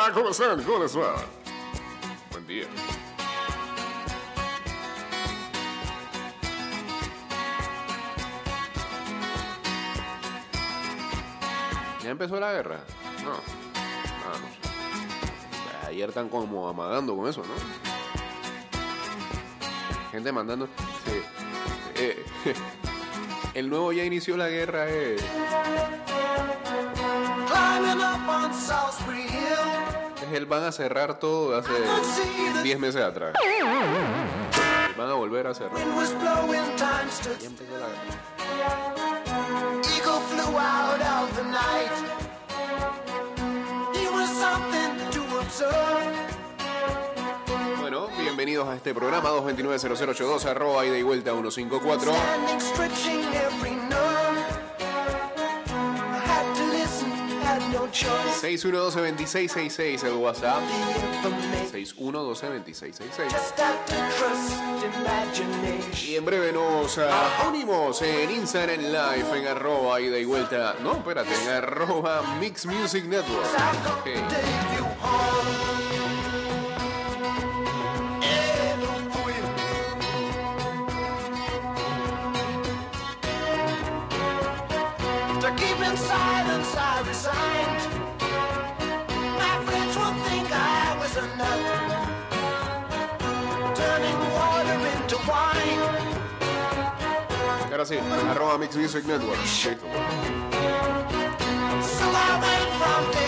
Hola, ¿cómo están? ¿Cómo les va? Buen día. ¿Ya empezó la guerra? No. Ah, no sé. Ayer están como amagando con eso, ¿no? Gente mandando. Sí. Eh, el nuevo ya inició la guerra. Eh. Climbing up on Salisbury Hill. El van a cerrar todo hace 10 meses atrás. Van a volver a cerrar. Ya empezó la. Bueno, bienvenidos a este programa 229-0082, arroba ida y vuelta 154. 612-2666 el WhatsApp. The information. 612-2666. Just had to trust imagination. Y en breve nos unimos en Instagram Live en arroba ida y vuelta. No, espérate, en arroba Mix Music Network. I got Ok. to Ahora sí, arroba Mix Music Network. Listo. So I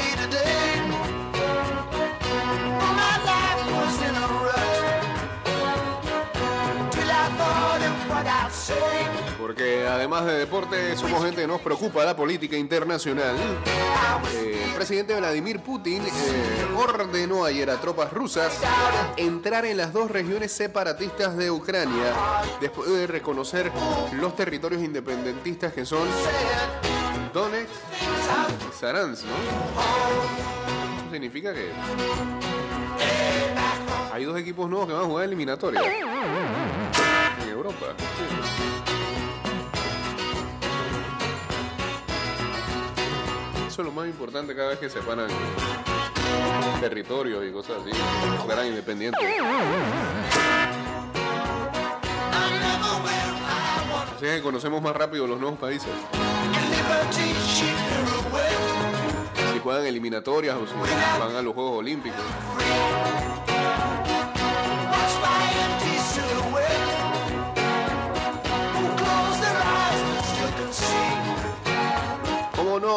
Porque además de deporte, somos gente que nos preocupa la política internacional. Eh, el presidente Vladimir Putin eh, ordenó ayer a tropas rusas entrar en las dos regiones separatistas de Ucrania después de reconocer los territorios independentistas que son. Donetsk y Saransk, ¿no? Eso significa que hay dos equipos nuevos que van a jugar eliminatoria en Europa. Lo más importante cada vez que separan territorios y cosas así, fueran independientes. Así que conocemos más rápido los nuevos países. Si juegan eliminatorias o si van a los Juegos Olímpicos.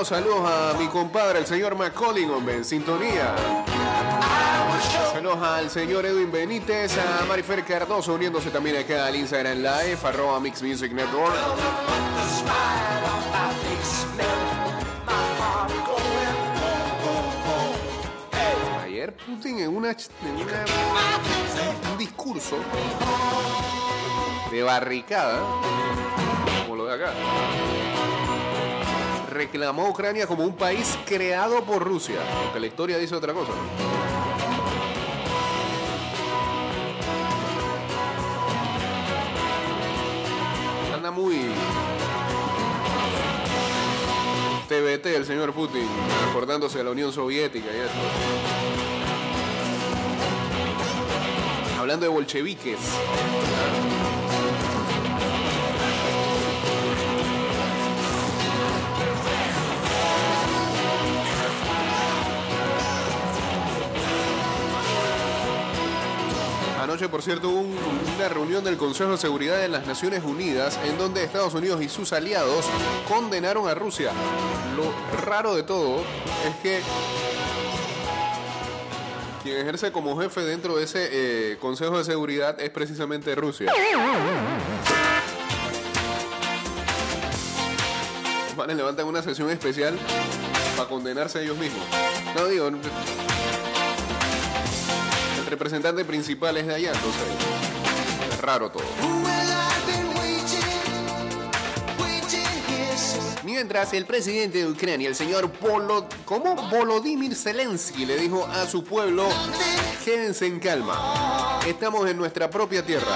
Saludos a mi compadre, el señor Macaulay, hombre, en sintonía. Saludos al señor Edwin Benítez, a Marifer Cardoso uniéndose también acá al Instagram Live, arroba Mix Music Network. Ayer Putin en, una, en un discurso de barricada, como lo de acá, reclamó a Ucrania como un país creado por Rusia, aunque la historia dice otra cosa. Anda muy TBT el señor Putin, acordándose de la Unión Soviética y eso. Hablando de bolcheviques. Anoche, por cierto, hubo un- una reunión del Consejo de Seguridad de las Naciones Unidas en donde Estados Unidos y sus aliados condenaron a Rusia. Lo raro de todo es que quien ejerce como jefe dentro de ese eh, Consejo de Seguridad es precisamente Rusia. Vale, levantan una sesión especial para condenarse a ellos mismos. No digo, representante principal es de allá, entonces es raro todo. Mientras el presidente de Ucrania, el señor Polo, ¿cómo? Volodymyr Zelensky le dijo a su pueblo, quédense en calma, estamos en nuestra propia tierra,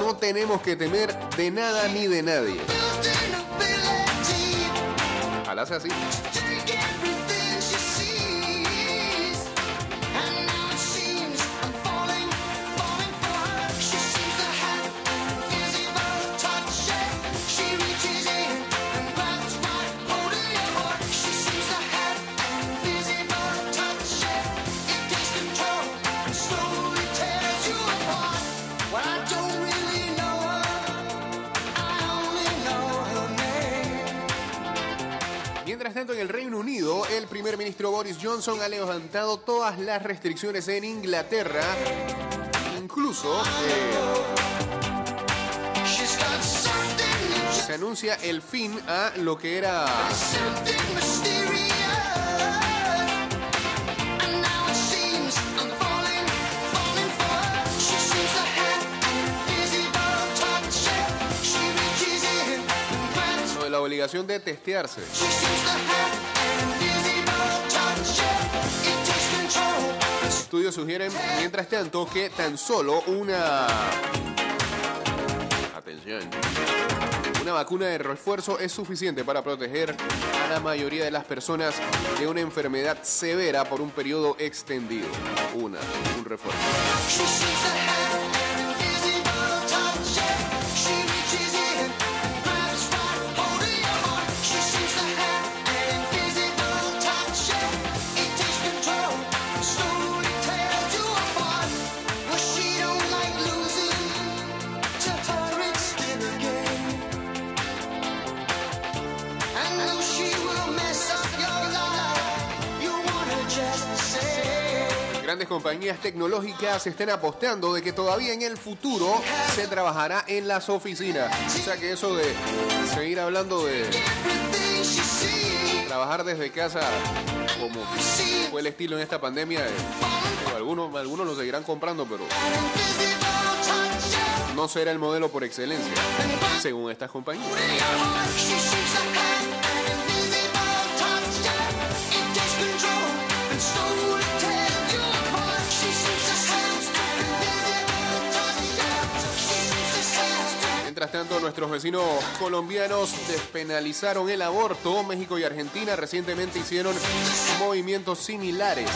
no tenemos que temer de nada ni de nadie. Ojalá sea así. Mientras tanto, en el Reino Unido, el primer ministro Boris Johnson ha levantado todas las restricciones en Inglaterra, incluso... Eh, se anuncia el fin a lo que era la obligación de testearse. Estudios sugieren, mientras tanto, que tan solo una... Atención. Una vacuna de refuerzo es suficiente para proteger a la mayoría de las personas de una enfermedad severa por un periodo extendido. Una, un refuerzo. Grandes compañías tecnológicas están apostando de que todavía en el futuro se trabajará en las oficinas. O sea que eso de seguir hablando de trabajar desde casa como fue el estilo en esta pandemia, eh, algunos, algunos lo seguirán comprando, pero no será el modelo por excelencia, según estas compañías. Mientras tanto, nuestros vecinos colombianos despenalizaron el aborto. México y Argentina recientemente hicieron movimientos similares.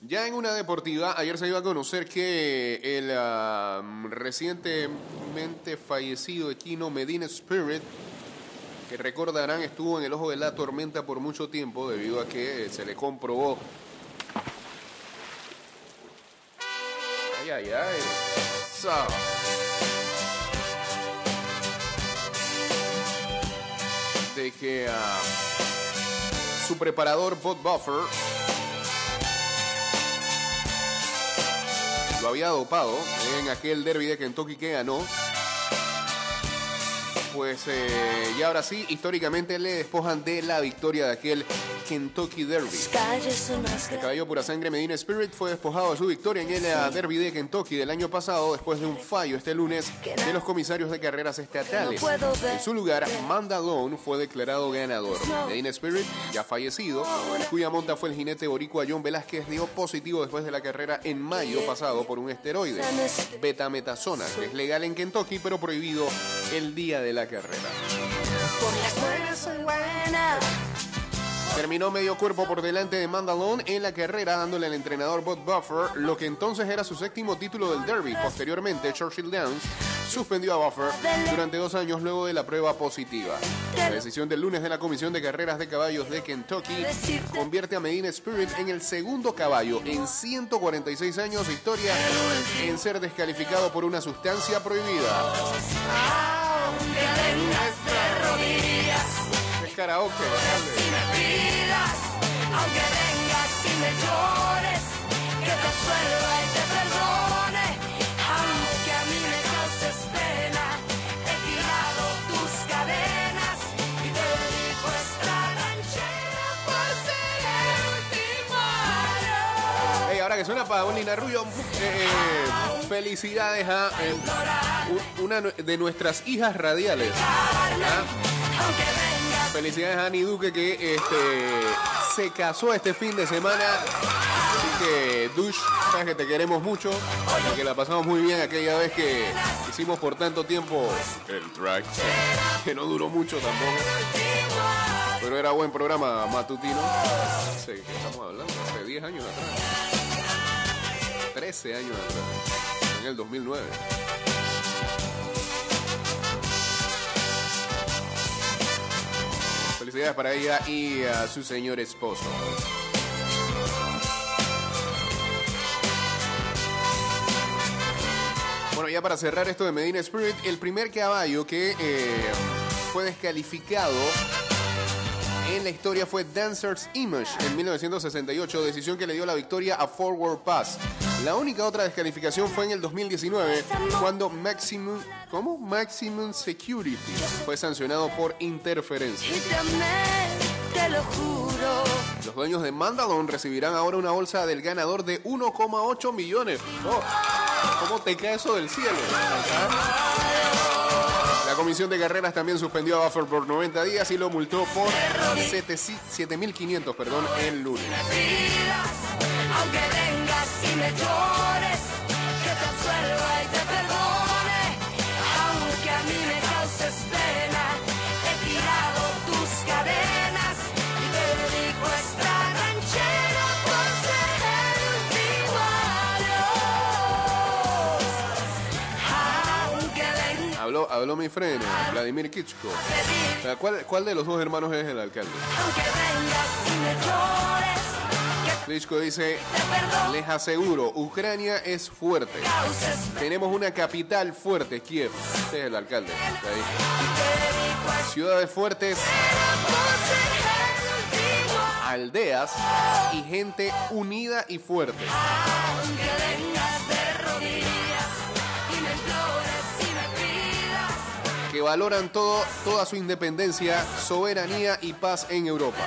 Ya en una deportiva, ayer se iba a conocer que el ah, recientemente fallecido equino Medina Spirit, que recordarán estuvo en el ojo de la tormenta por mucho tiempo debido a que se le comprobó. Ay, ay, ay. So. De que ah, su preparador Bob Buffer lo había dopado en aquel derby de Kentucky que ganó. Pues eh, y ahora sí, históricamente le despojan de la victoria de aquel Kentucky Derby. El caballo pura sangre Medina Spirit fue despojado de su victoria en el eh, Derby de Kentucky del año pasado después de un fallo este lunes de los comisarios de carreras estatales. En su lugar, Mandalone fue declarado ganador. Medina Spirit, ya fallecido, cuya monta fue el jinete boricua John Velázquez, dio positivo después de la carrera en mayo pasado por un esteroide, betametasona, que es legal en Kentucky pero prohibido el día de la carrera. Por. Terminó medio cuerpo por delante de Mandalone en la carrera, dándole al entrenador Bob Buffer lo que entonces era su séptimo título del Derby. Posteriormente, Churchill Downs suspendió a Buffer durante dos años luego de la prueba positiva. La decisión del lunes de la Comisión de Carreras de Caballos de Kentucky convierte a Medina Spirit en el segundo caballo en 146 años de historia en ser descalificado por una sustancia prohibida. Es karaoke, llores, que te absuelva y te perdone, aunque a mí me causes pena, he tirado tus cadenas y te dedico esta ranchera por ser el último año. Hey, ahora que suena Paulina Rubio, eh, felicidades a eh, una de nuestras hijas radiales. ¿ah? Felicidades a Ani Duque que este, se casó este fin de semana. Así que, Dush, sabes que te queremos mucho. Y que la pasamos muy bien aquella vez que hicimos por tanto tiempo el track. Que no duró mucho tampoco. Pero era buen programa matutino. Hace, ¿qué estamos hablando? Hace 10 años atrás. 13 años atrás. En el 2009. Felicidades para ella y a su señor esposo. Bueno, ya para cerrar esto de Medina Spirit, el primer caballo que eh, fue descalificado en la historia fue Dancer's Image en 1968, decisión que le dio la victoria a Forward Pass. La única otra descalificación fue en el 2019, cuando Maximum, ¿cómo? Maximum Security fue sancionado por interferencia. Te lo juro. Los dueños de Mandalone recibirán ahora una bolsa del ganador de 1,8 millones. No, ¿Cómo te cae eso del cielo? La comisión de carreras también suspendió a Buffer por 90 días y lo multó por 7.500 perdón, el lunes. Aunque vengas y me llores, que te absuelva y te perdone, aunque a mí me causes pena, he tirado tus cadenas y te dedico esta ranchera por ser el último adiós. Aunque vengas Habló, habló mi freno, Vladimir Kitschko. O sea, ¿Cuál, ¿Cuál de los dos hermanos es el alcalde? aunque vengas y me llores, Klitschko dice, les aseguro, Ucrania es fuerte. Tenemos una capital fuerte, Kiev. Este es el alcalde. Ciudades fuertes, aldeas y gente unida y fuerte. Que valoran todo, toda su independencia, soberanía y paz en Europa.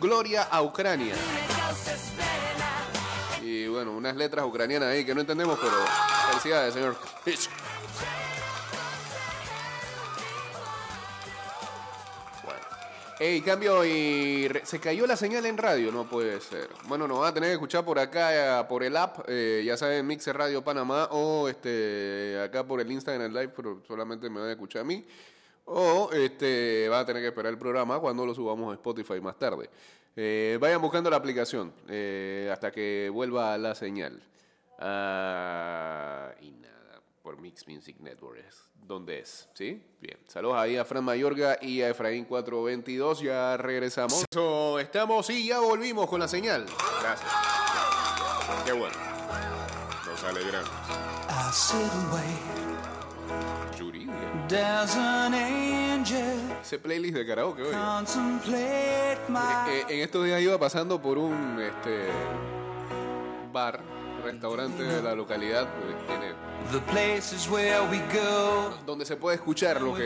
Gloria a Ucrania. Unas letras ucranianas ahí que no entendemos, pero felicidades, señor. Ey, cambio y se cayó la señal en radio, no puede ser. Bueno, nos va a tener que escuchar por acá, eh, por el app, eh, ya saben, Mixer Radio Panamá, o este acá por el Instagram Live, pero solamente me van a escuchar a mí. O este va a tener que esperar el programa cuando lo subamos a Spotify más tarde. Eh, vayan buscando la aplicación eh, hasta que vuelva la señal. Ah, y nada, por Mix Music Network es donde es, ¿sí? Bien, saludos ahí a Fran Mayorga y a Efraín 422, ya regresamos. Eso, estamos y ya volvimos con la señal. Gracias. Qué bueno. Nos alegramos. Yuridia. Ese playlist de karaoke, oye. Eh, en estos días iba pasando por un este bar, restaurante de la localidad, pues, tiene- the places where we go. donde se puede escuchar lo que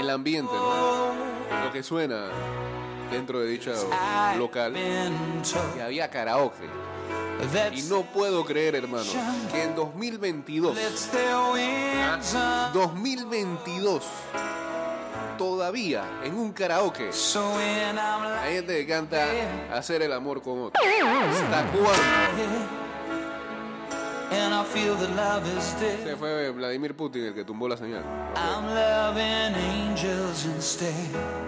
el ambiente, ¿no? Lo que suena dentro de dicho local. Que había karaoke. Y no puedo creer, hermano, que en 2022, lets their wings up. 2022, todavía en un karaoke, hay gente que canta hacer el amor con otro. ¿Hasta cuándo? and I feel that love is dead. Ese fue Vladimir Putin el que tumbó la señal. Instead.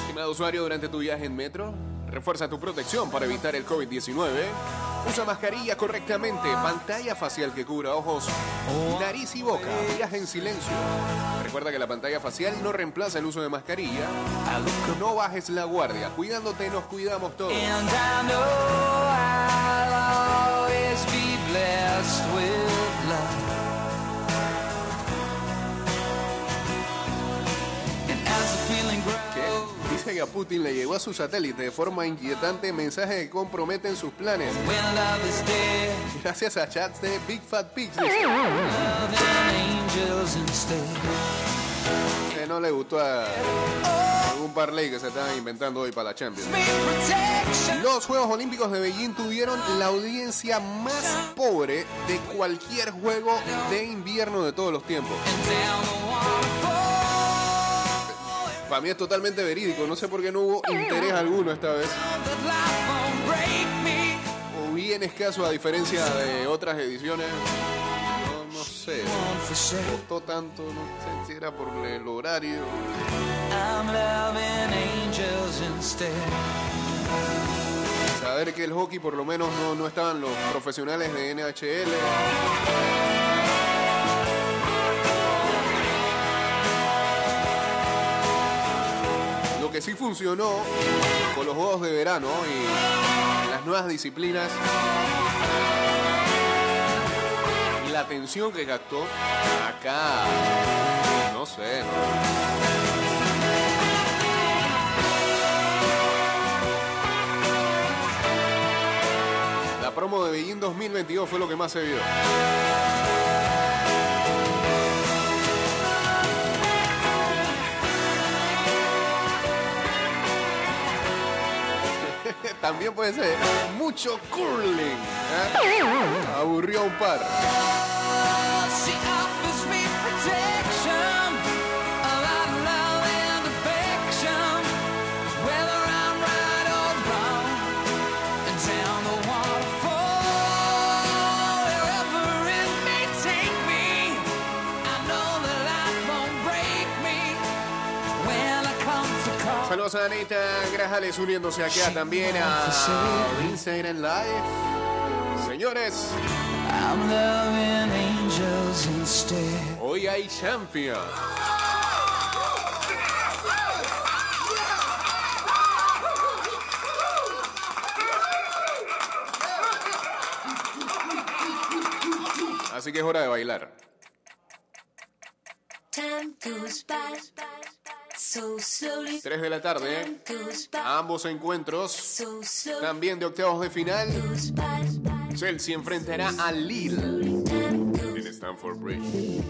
Estimado usuario, durante tu viaje en metro, refuerza tu protección para evitar el COVID-19. Usa mascarilla correctamente, pantalla facial que cubra ojos, nariz y boca. Viaja en silencio. Recuerda que la pantalla facial no reemplaza el uso de mascarilla. No bajes la guardia. Cuidándote, nos cuidamos todos. Que a Putin le llegó a su satélite de forma inquietante mensajes que comprometen sus planes. Gracias a chats de Big Fat Pigs. Que no le gustó a algún parlay que se estaban inventando hoy para la Champions. Los Juegos Olímpicos de Beijing tuvieron la audiencia más pobre de cualquier juego de invierno de todos los tiempos. Para mí es totalmente verídico. No sé por qué no hubo interés alguno esta vez. O bien escaso a diferencia de otras ediciones. No, no sé. Costó tanto, no sé si era por el horario. Saber que el hockey por lo menos no, no estaban los profesionales de NHL. Que sí funcionó con los juegos de verano y las nuevas disciplinas y la atención que captó acá, no sé, ¿no? La promo de Beijing 2022 fue lo que más se vio. También puede ser mucho curling. ¿eh? Aburrió un par. Grajales uniéndose acá también a Instagram Live. Señores, I'm loving angels instead. hoy hay champion. Así que es hora de bailar. Time goes by. 3 de la tarde, ambos encuentros, también de octavos de final. Chelsea enfrentará a Lille en Stamford Bridge.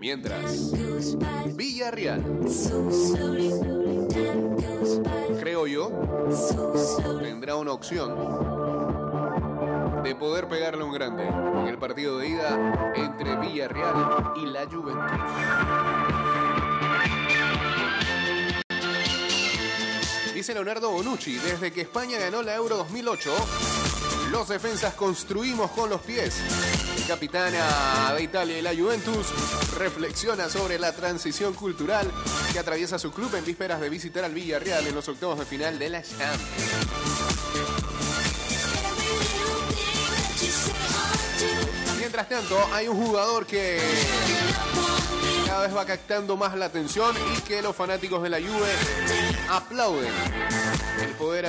Mientras, Villarreal, creo yo, tendrá una opción de poder pegarle un grande en el partido de ida entre Villarreal y la Juventus. Dice Leonardo Bonucci, desde que España ganó la Euro 2008, los defensas construimos con los pies. Capitana de Italia y la Juventus reflexiona sobre la transición cultural que atraviesa su club en vísperas de visitar al Villarreal en los octavos de final de la Champions. Mientras tanto, hay un jugador que cada vez va captando más la atención y que los fanáticos de la Juve aplauden el poder eh,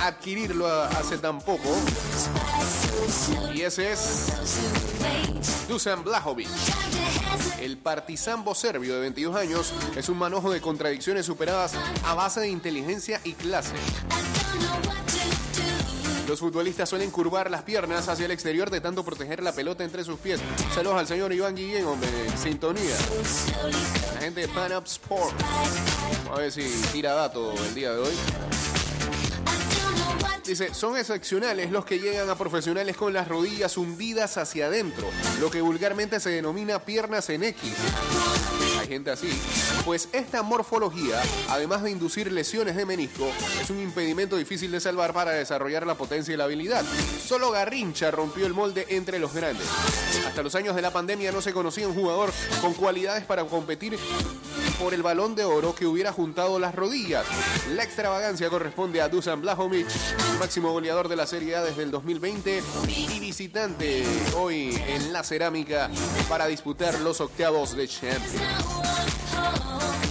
adquirirlo hace tan poco. Y ese es Dusan Blajovic. El partizambo serbio de 22 años es un manojo de contradicciones superadas a base de inteligencia y clase. Los futbolistas suelen curvar las piernas hacia el exterior de tanto proteger la pelota entre sus pies. Saludos al señor Iván Guillén, hombre, sintonía. La gente de Pan Up Sport. A ver si tira dato el día de hoy. Dice, son excepcionales los que llegan a profesionales con las rodillas hundidas hacia adentro, lo que vulgarmente se denomina piernas en X. Gente así. Pues esta morfología, además de inducir lesiones de menisco, es un impedimento difícil de salvar para desarrollar la potencia y la habilidad. Solo Garrincha rompió el molde entre los grandes. Hasta los años de la pandemia no se conocía un jugador con cualidades para competir por el balón de oro que hubiera juntado las rodillas. La extravagancia corresponde a Dusan Blajovic, máximo goleador de la Serie A desde el 2020 y visitante hoy en la cerámica para disputar los octavos de Champions.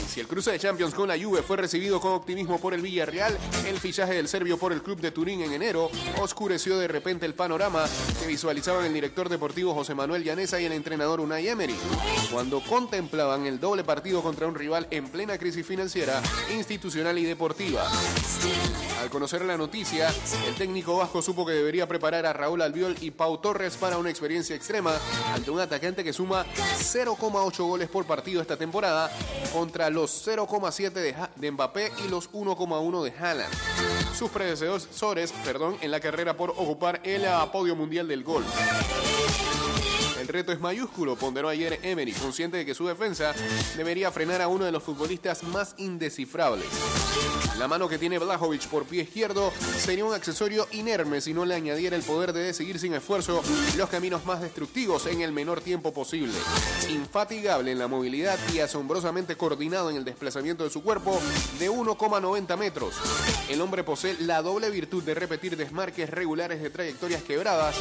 Si el cruce de Champions con la Juve fue recibido con optimismo por el Villarreal, el fichaje del serbio por el club de Turín en enero oscureció de repente el panorama que visualizaban el director deportivo José Manuel Llanesa y el entrenador Unai Emery, cuando contemplaban el doble partido contra un rival en plena crisis financiera, institucional y deportiva. Al conocer la noticia, el técnico vasco supo que debería preparar a Raúl Albiol y Pau Torres para una experiencia extrema ante un atacante que suma 0,8 goles por partido esta temporada contra los los 0,7 de, de Mbappé y los 1,1 de Haaland. Sus predecesores, perdón, en la carrera por ocupar el ah, podio mundial del gol. El reto es mayúsculo, ponderó ayer Emery, consciente de que su defensa debería frenar a uno de los futbolistas más indescifrables. La mano que tiene Blajovic por pie izquierdo sería un accesorio inerme si no le añadiera el poder de seguir sin esfuerzo los caminos más destructivos en el menor tiempo posible. Infatigable en la movilidad y asombrosamente coordinado en el desplazamiento de su cuerpo de 1,90 metros. El hombre posee la doble virtud de repetir desmarques regulares de trayectorias quebradas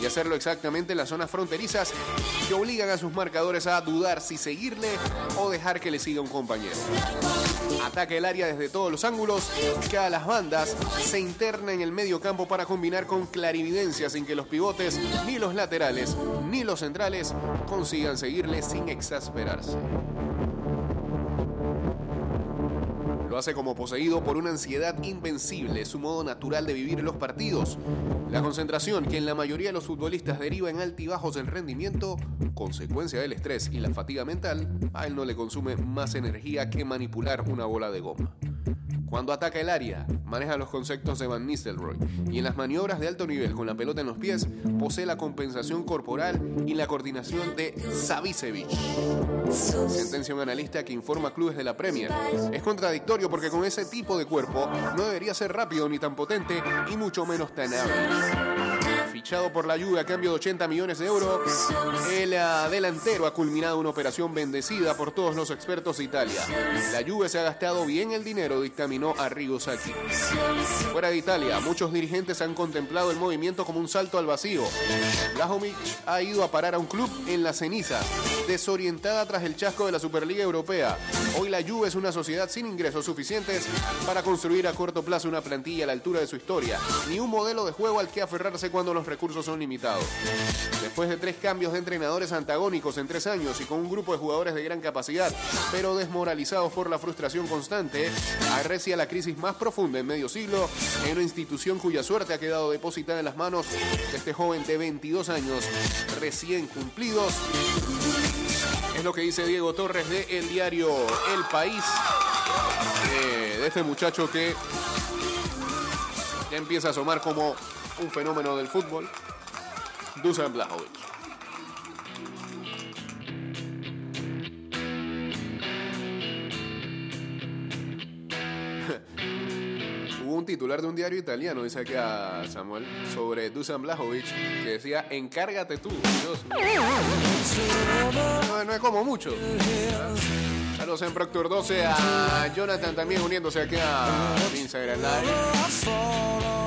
y hacerlo exactamente en las zonas fronterizas que obligan a sus marcadores a dudar si seguirle o dejar que le siga un compañero. Ataca el área desde todos los ángulos, que a las bandas se interna en el medio campo para combinar con clarividencia sin que los pivotes, ni los laterales, ni los centrales consigan seguirle sin exasperarse. Lo hace como poseído por una ansiedad invencible, su modo natural de vivir los partidos. La concentración que en la mayoría de los futbolistas deriva en altibajos del rendimiento, consecuencia del estrés y la fatiga mental, a él no le consume más energía que manipular una bola de goma. Cuando ataca el área, maneja los conceptos de Van Nistelrooy y en las maniobras de alto nivel con la pelota en los pies, posee la compensación corporal y la coordinación de Savicevic. Sentencia un analista que informa a clubes de la Premier. Es contradictorio porque con ese tipo de cuerpo no debería ser rápido ni tan potente y mucho menos tan hábil. Fichado por la Juve a cambio de 80 millones de euros, el ah, delantero ha culminado una operación bendecida por todos los expertos de Italia. La Juve se ha gastado bien el dinero, dictaminó Arrigo Sacchi. Fuera de Italia, muchos dirigentes han contemplado el movimiento como un salto al vacío. Blajovic ha ido a parar a un club en la ceniza, desorientada tras el chasco de la Superliga Europea. Hoy la Juve es una sociedad sin ingresos suficientes para construir a corto plazo una plantilla a la altura de su historia, ni un modelo de juego al que aferrarse cuando los recursos son limitados. Después de tres cambios de entrenadores antagónicos en tres años y con un grupo de jugadores de gran capacidad, pero desmoralizados por la frustración constante, arrecia la crisis más profunda en medio siglo en una institución cuya suerte ha quedado depositada en las manos de este joven de 22 años recién cumplidos. Es lo que dice Diego Torres de el diario El País, eh, de este muchacho que ya empieza a asomar como un fenómeno del fútbol, Dusan Blajovic. Hubo un titular de un diario italiano, dice aquí a Samuel, sobre Dusan Blajovic, que decía, encárgate tú, Dios mío". No, no es como mucho. Saludos en Proctor 12 a Jonathan también uniéndose aquí a Instagram Live.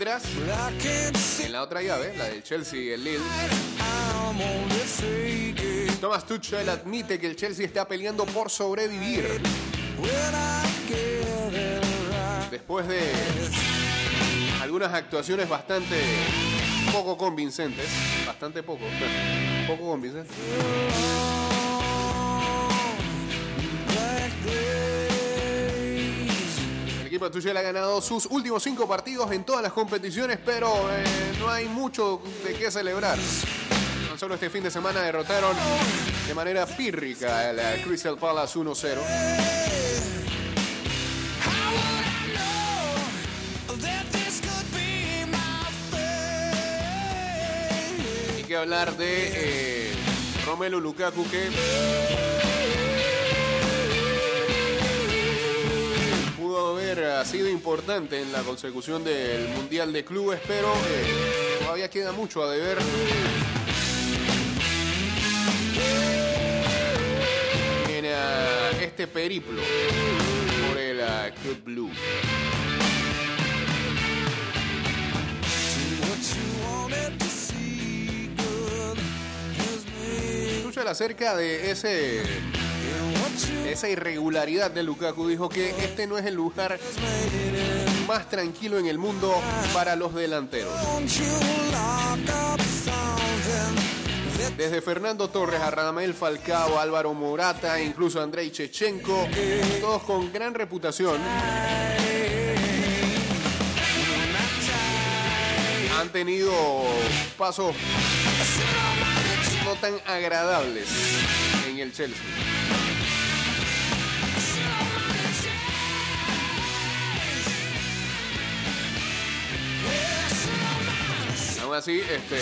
En la otra llave, la del Chelsea y el Lille, Thomas Tuchel admite que el Chelsea está peleando por sobrevivir. Después de algunas actuaciones bastante poco convincentes, bastante poco, poco convincentes. Equipo ha ganado sus últimos cinco partidos en todas las competiciones, pero eh, no hay mucho de qué celebrar. Tan solo este fin de semana derrotaron de manera pírrica al Crystal Palace 1-0. How would I know that this could be my fate? Hay que hablar de eh, Romelu Lukaku que haber eh, sido importante en la consecución del Mundial de Clubes, pero eh, todavía queda mucho a deber. En eh, este periplo por el Club Blue. Tuchel acerca de ese esa irregularidad de Lukaku dijo que este no es el lugar más tranquilo en el mundo para los delanteros. Desde Fernando Torres a Radamel Falcao, Álvaro Morata, e incluso Andrei Chechenko, todos con gran reputación, han tenido pasos no tan agradables en el Chelsea. Así, este.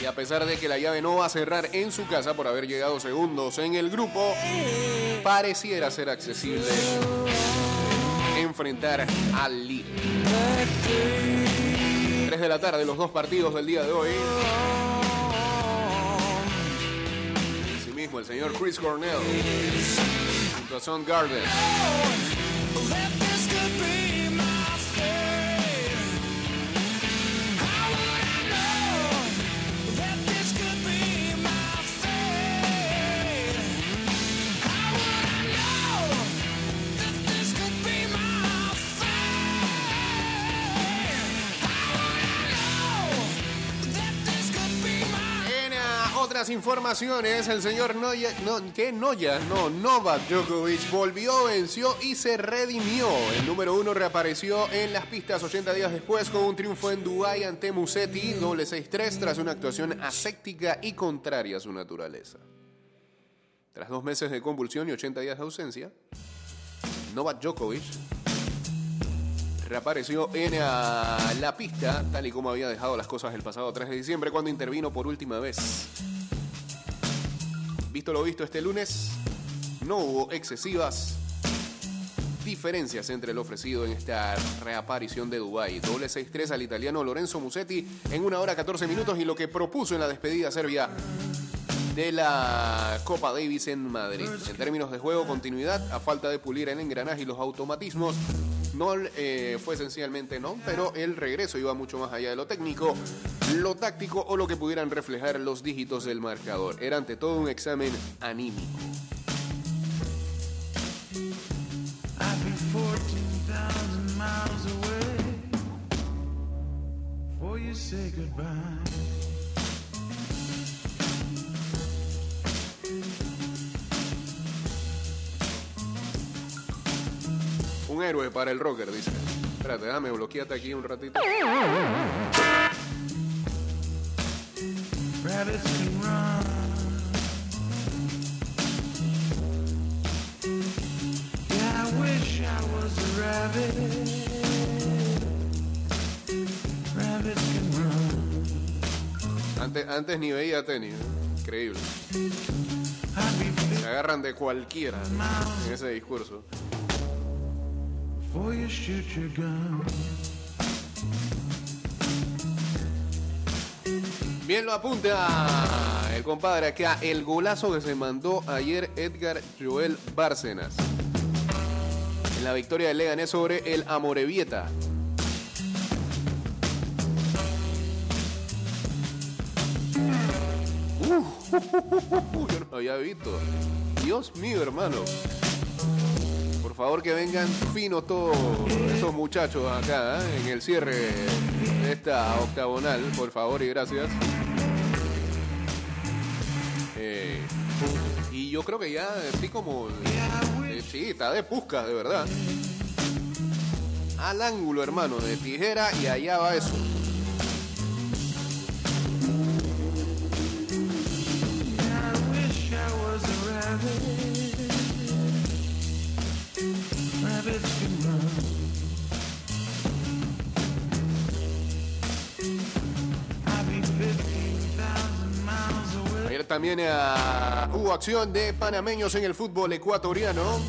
Y a pesar de que la llave no va a cerrar en su casa por haber llegado segundos en el grupo, pareciera ser accesible enfrentar al Lille. 3 de la tarde, los dos partidos del día de hoy. Asimismo, el señor Chris Cornell junto a Son Garden. Informaciones, el señor Noya, no, ¿qué Noya? No, Novak Djokovic volvió, venció y se redimió. El número uno reapareció en las pistas 80 días después con un triunfo en Dubái ante Musetti, doble 6-3, tras una actuación aséptica y contraria a su naturaleza. Tras dos meses de convulsión y 80 días de ausencia, Novak Djokovic reapareció en ah, la pista, tal y como había dejado las cosas el pasado 3 de diciembre, cuando intervino por última vez. Visto lo visto este lunes, no hubo excesivas diferencias entre el ofrecido en esta reaparición de Dubái. Doble 6-3 al italiano Lorenzo Musetti en una hora 14 minutos y lo que propuso en la despedida serbia de la Copa Davis en Madrid. En términos de juego, continuidad, a falta de pulir el engranaje y los automatismos, no eh, fue esencialmente no, pero el regreso iba mucho más allá de lo técnico, lo táctico o lo que pudieran reflejar los dígitos del marcador. Era ante todo un examen anímico. I'd be 14,000 miles away before you say goodbye. Héroe para el rocker, dice. Espérate, dame, bloqueate aquí un ratito. Antes, antes ni veía tenis. ¿eh? Increíble. Se agarran de cualquiera en ese discurso. Bien lo apunta el compadre acá. El golazo que se mandó ayer Edgar Joel Bárcenas. En la victoria del Leganés sobre el Amorebieta. Uh, yo no lo había visto. Dios mío, hermano. Favor que vengan finos todos esos muchachos acá ¿eh? en el cierre de esta octagonal, por favor y gracias. Eh, y yo creo que ya así como... eh, sí, está de pusca, de verdad. Al ángulo, hermano, de tijera y allá va eso. A rabbit. Rabbits can run. I'd be 15,000 también ah, hubo acción de panameños en el fútbol ecuatoriano.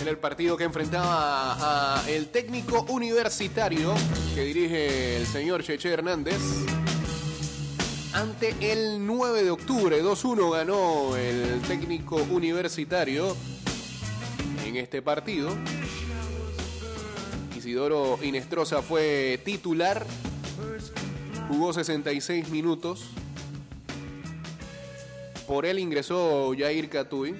En el partido que enfrentaba a el técnico universitario que dirige el señor Cheche Hernández. Ante el 9 de octubre, 2-1 ganó el técnico universitario en este partido. Isidoro Inestrosa fue titular, jugó 66 minutos. Por él ingresó Jair Catuy.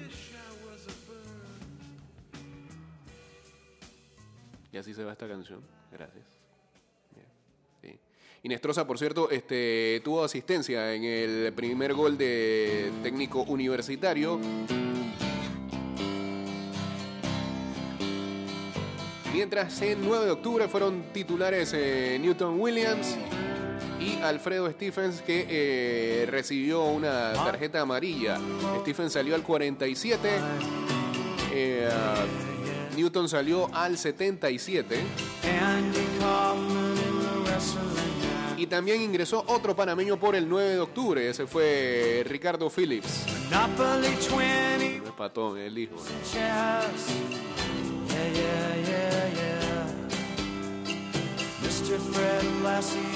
Y así se va esta canción. Gracias. Inestrosa, por cierto, este, tuvo asistencia en el primer gol de técnico universitario. Mientras en 9 de octubre fueron titulares eh, Newton Williams y Alfredo Stephens que eh, recibió una tarjeta amarilla. Stephens salió al 47. eh, Newton salió al 77. Y también ingresó otro panameño por el 9 de octubre. Ese fue Ricardo Phillips. Monopoly 20 No es patón, el hijo.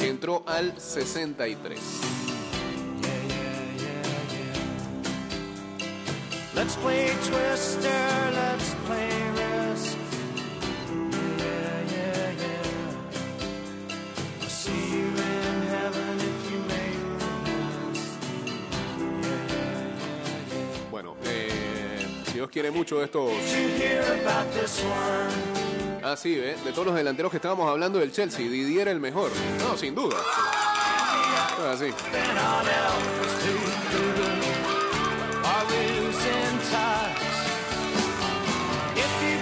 que entró al 63. Yeah, yeah, yeah, yeah. Let's play Twister, let's play Dios quiere mucho de estos. Ah, sí, ¿eh? de todos los delanteros que estábamos hablando del Chelsea, Didier el mejor. No, sin duda. Ah, sí.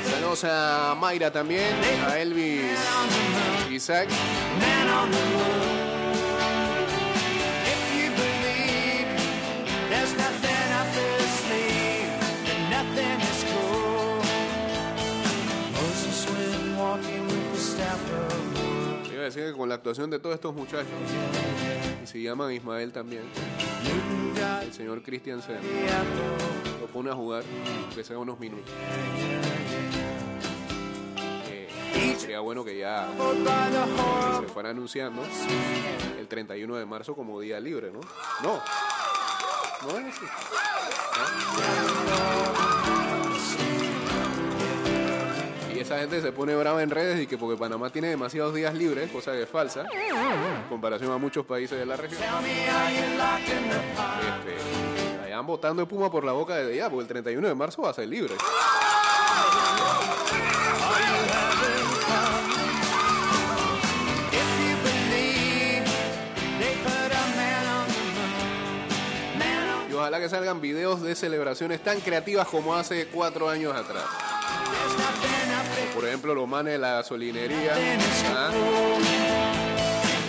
Saludos a Mayra también, a Elvis Isaac. Decir que con la actuación de todos estos muchachos, y se llaman Ismael también, el señor Christian Sen, lo pone a jugar, que sea unos minutos. Eh, sería bueno que ya se fuera anunciando el 31 de marzo como día libre, ¿no? No, no es así. ¿no? Esa gente se pone brava en redes y que porque Panamá tiene demasiados días libres, cosa que es falsa, en comparación a muchos países de la región. Este, vayan botando espuma por la boca desde ya, porque el 31 de marzo va a ser libre. Y ojalá que salgan videos de celebraciones tan creativas como hace cuatro años atrás. Por ejemplo, los manes de la gasolinería. ¿ah?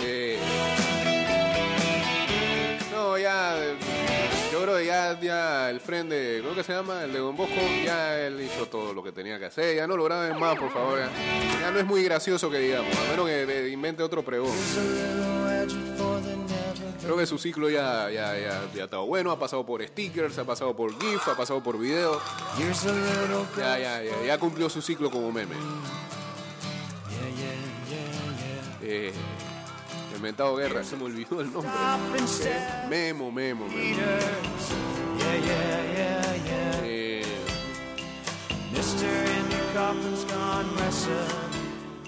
Eh, no, ya. Yo creo que ya, ya el friend de. ¿Cómo que se llama? El de Don Bosco. Ya él hizo todo lo que tenía que hacer. Ya no lo graben más, por favor. Ya, no es muy gracioso que digamos. A menos que invente otro pregón. Creo que su ciclo ya, ya, ya, ya está bueno. Ha pasado por stickers, ha pasado por GIF, ha pasado por video. Ya, ya, ya, ya cumplió su ciclo como meme. Yeah, yeah, yeah, yeah. Eh, el mentado Guerra, se me olvidó el nombre. Instead. Memo, Memo, Memo. Leaders. Yeah, yeah, yeah, yeah. Eh,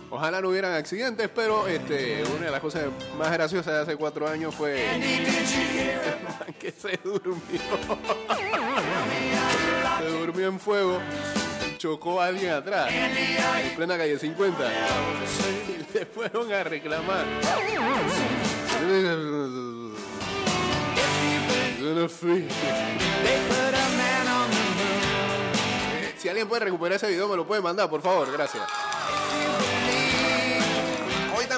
ojalá no hubieran accidentes, pero este, una de las cosas más graciosas de hace cuatro años fue que se durmió. se durmió en fuego. Chocó a alguien atrás, en plena calle 50. Y le fueron a reclamar. Si alguien puede recuperar ese video, me lo puede mandar, por favor. Gracias.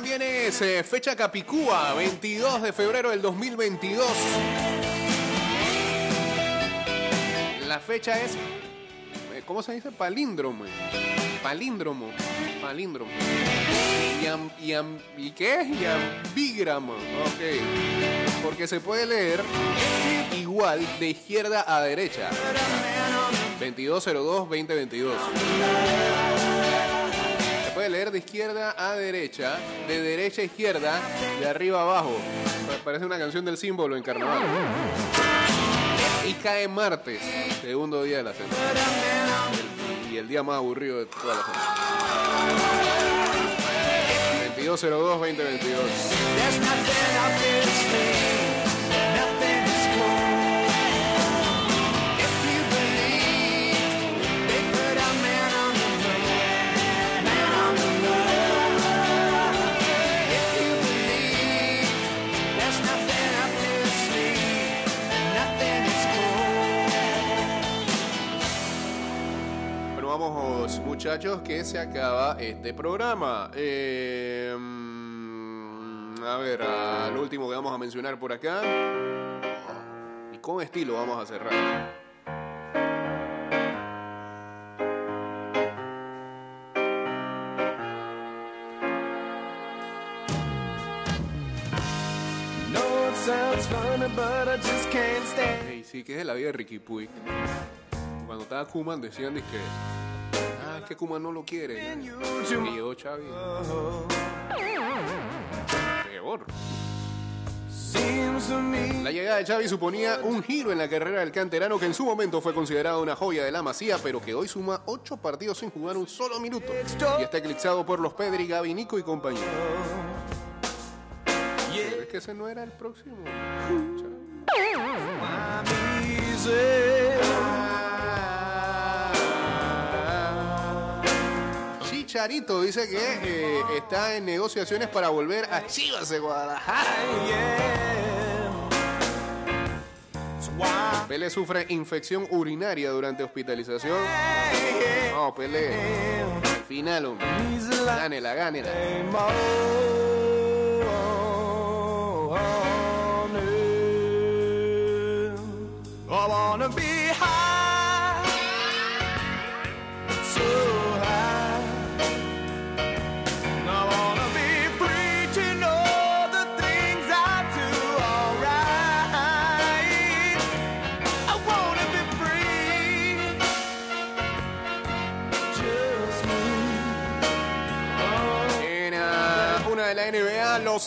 También es eh, fecha Capicúa, 22 de febrero del 2022. La fecha es, eh, ¿cómo se dice? Palíndromo. Palíndromo. Palíndromo. Yam- yam- ¿Y qué? Yambigram. Ok. Porque se puede leer igual de izquierda a derecha. 2202-2022. Leer de izquierda a derecha, de derecha a izquierda, de arriba a abajo. Pa- Parece una canción del símbolo en carnaval. Y cae martes, segundo día de la semana. Y el día más aburrido de toda la semana. 2202-2022. Vamos muchachos, que se acaba este programa. Eh, a ver, al último que vamos a mencionar por acá. Y con estilo vamos a cerrar. No, it sounds funny, but I just can't stand. Ey, sí, que es de la vida de Ricky Puig. Cuando estaba Kuman decían que que Kuman no lo quiere. Peor. La llegada de Xavi suponía un giro en la carrera del canterano que en su momento fue considerado una joya de la Masía, pero que hoy suma ocho partidos sin jugar un solo minuto y está eclipsado por los Pedri, Gavi, Nico y compañía. Pero que ese no era el próximo. I'm Chicharito dice que eh, está en negociaciones para volver a Chivas de Guadalajara. Pele sufre infección urinaria durante hospitalización. Vamos, Pele. Al final, hombre. Gánela, gánela. I wanna be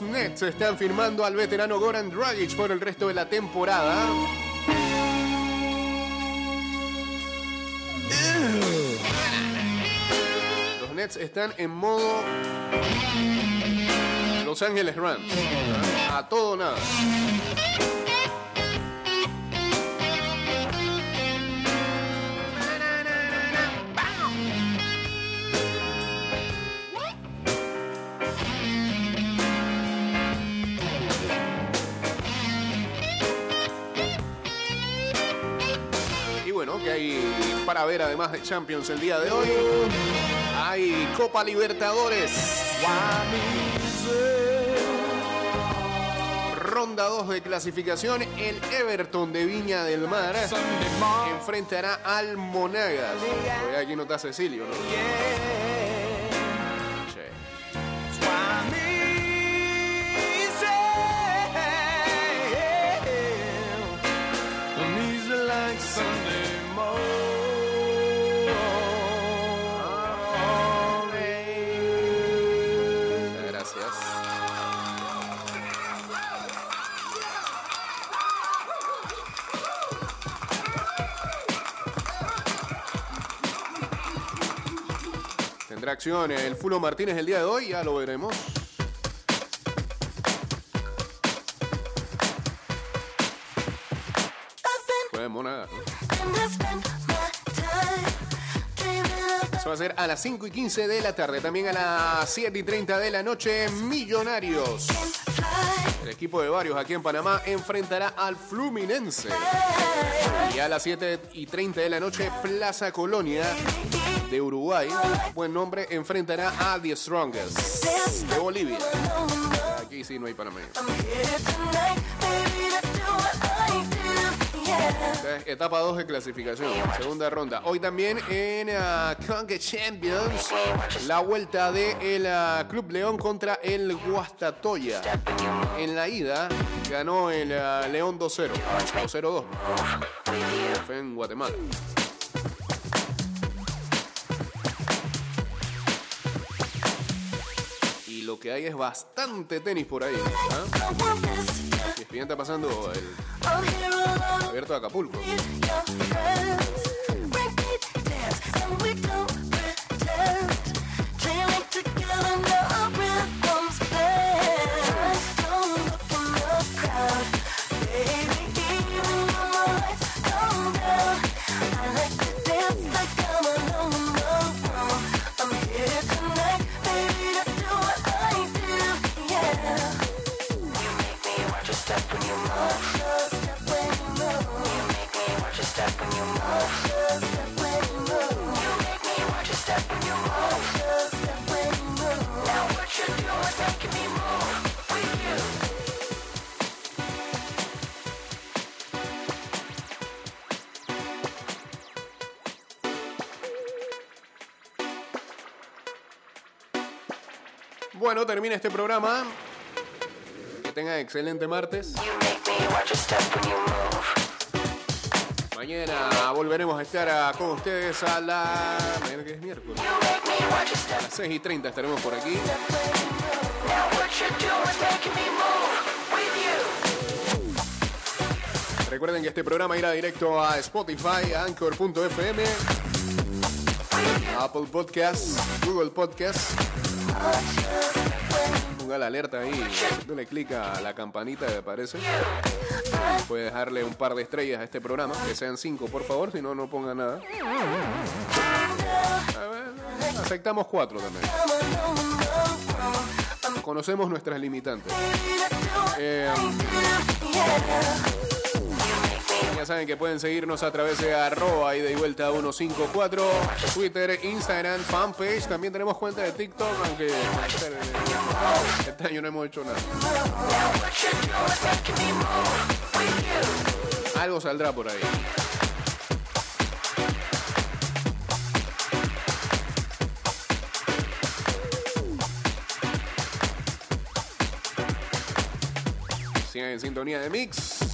los Nets están firmando al veterano Goran Dragic por el resto de la temporada. Los Nets están en modo Los Ángeles Rams. A todo nada. Además de Champions el día de hoy. Hay Copa Libertadores. Ronda 2 de clasificación. El Everton de Viña del Mar enfrentará al Monagas. Aquí no está Cecilio, ¿no? El Fulo Martínez el día de hoy, ya lo veremos. Monagas, ¿no? Eso va a ser a las 5 y 15 de la tarde. También a las 7 y 30 de la noche, Millonarios. El equipo de varios aquí en Panamá enfrentará al Fluminense. Y a las 7 y 30 de la noche, Plaza Colonia de Uruguay. Buen nombre, enfrentará a The Strongest de Bolivia. Aquí sí no hay es etapa 2 de clasificación, segunda ronda. Hoy también en Conca Champions, la vuelta de el ah, Club León contra el Guastatoya. En la ida ganó el ah, León 2-0, o 0-2. Fue en Guatemala. Que hay es bastante tenis por ahí. ¿ah? Y pasando el abierto de Acapulco. Termina este programa. Que tengan excelente martes. Mañana volveremos a estar con ustedes a la. Mañana que es miércoles. A las 6 y 30 estaremos por aquí. Recuerden que este programa irá directo a Spotify, Anchor.fm, Apple Podcasts, Google Podcasts. Ponga la alerta ahí, dale clic a la campanita que aparece. Puede dejarle un par de estrellas a este programa, que sean cinco por favor, si no, no ponga nada. Aceptamos cuatro también. Conocemos nuestras limitantes. Eh, saben que pueden seguirnos a través de arroba y de vuelta 154, Twitter, Instagram, fanpage. También tenemos cuenta de TikTok, aunque este, este año no hemos hecho nada. Algo saldrá por ahí. Sigan en sintonía de Mix.